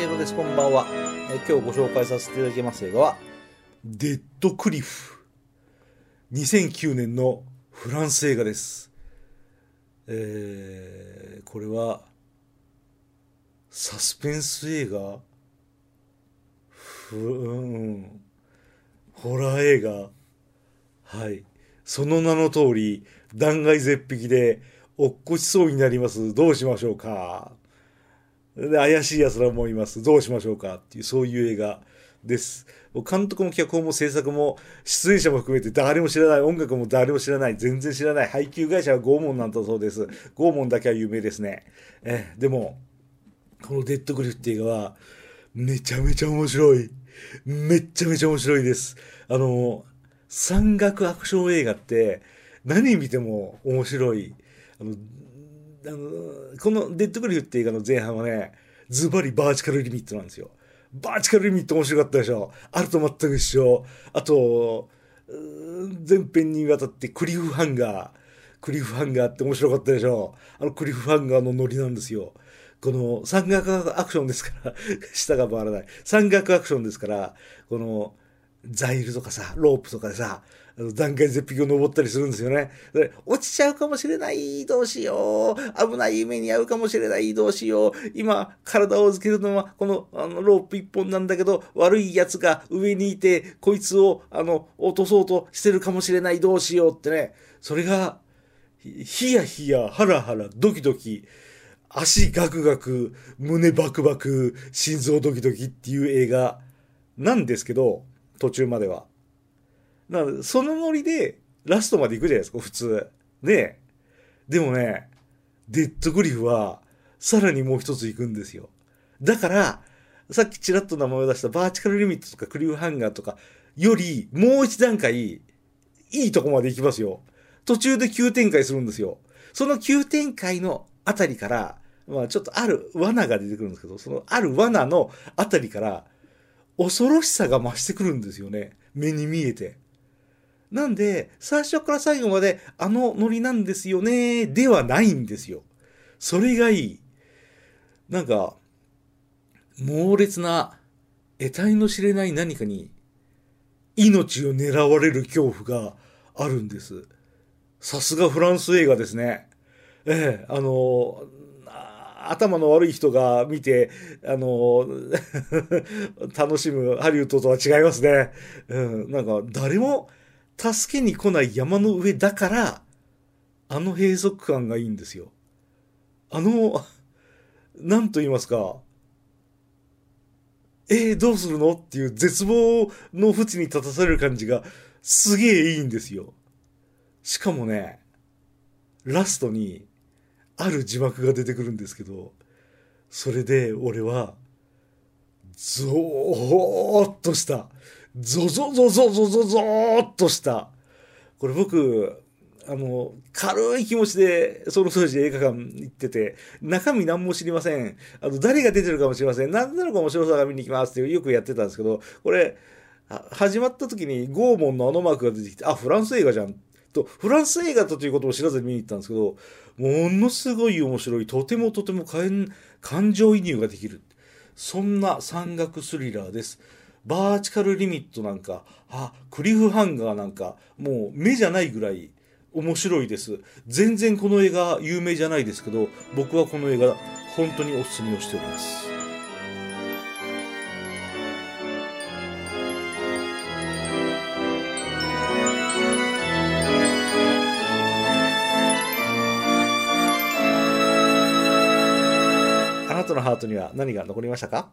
正宏です。こんばんは。え今日ご紹介させていただきます映画は、デッドクリフ。2009年のフランス映画です。えー、これは、サスペンス映画？ふうん、ホラー映画？はい。その名の通り、断崖絶壁で落っこちそうになります。どうしましょうか？で、怪しい奴らもいます。どうしましょうかっていう、そういう映画です。監督も脚本も制作も出演者も含めて誰も知らない、音楽も誰も知らない、全然知らない、配給会社は拷問なんだそうです。拷問だけは有名ですね。え、でも、このデッドクリフっていう映画は、めちゃめちゃ面白い。めっちゃめちゃ面白いです。あの、山岳アクション映画って何見ても面白い。あの、あのこのデッドクリフって映画の前半はね、ズバリバーチカルリミットなんですよ。バーチカルリミット面白かったでしょ。あると全く一緒。あと、前編にわたってクリフハンガー。クリフハンガーって面白かったでしょ。あのクリフハンガーのノリなんですよ。この山岳アクションですから、下が回らない。山岳アクションですから、この、ザイルとかさ、ロープとかでさ、あの断崖絶壁を登ったりするんですよね。落ちちゃうかもしれない、どうしよう。危ない夢に遭うかもしれない、どうしよう。今、体を預けるのは、この、あの、ロープ一本なんだけど、悪い奴が上にいて、こいつを、あの、落とそうとしてるかもしれない、どうしようってね。それが、ヒヤヒヤ、ハラハラ、ドキドキ、足ガクガク、胸バクバク、心臓ドキドキっていう映画なんですけど、途中までは。なの、そのノリでラストまで行くじゃないですか、普通。ねでもね、デッドグリフは、さらにもう一つ行くんですよ。だから、さっきちらっと名前を出したバーチカルリミットとかクリフハンガーとかより、もう一段階、いいとこまで行きますよ。途中で急展開するんですよ。その急展開のあたりから、まあちょっとある罠が出てくるんですけど、そのある罠のあたりから、恐ろしさが増してくるんですよね。目に見えて。なんで、最初から最後まであのノリなんですよね、ではないんですよ。それがいい。なんか、猛烈な、得体の知れない何かに、命を狙われる恐怖があるんです。さすがフランス映画ですね。ええ、あの、頭の悪い人が見て、あの、楽しむハリウッドとは違いますね。うん、なんか、誰も助けに来ない山の上だから、あの閉塞感がいいんですよ。あの、なんと言いますか、えー、どうするのっていう絶望の淵に立たされる感じがすげえいいんですよ。しかもね、ラストにある字幕が出てくるんですけど、それで俺は、ゾーっとした、ゾゾゾゾゾゾゾーっとした、これ僕、あの、軽い気持ちで、その当時映画館行ってて、中身何も知りません。あの、誰が出てるかもしれません。何なのか面白さが見に行きますってよくやってたんですけど、これ、始まった時に拷問のあのマークが出てきて、あ、フランス映画じゃん。と、フランス映画だということを知らずに見に行ったんですけど、ものすごい面白い、とてもとても感情移入ができる。そんな山岳スリラーです。バーチカルリミットなんか、あ、クリフハンガーなんか、もう目じゃないぐらい面白いです。全然この映画有名じゃないですけど、僕はこの映画本当にお勧めをしております。あなたのハートには何が残りましたか？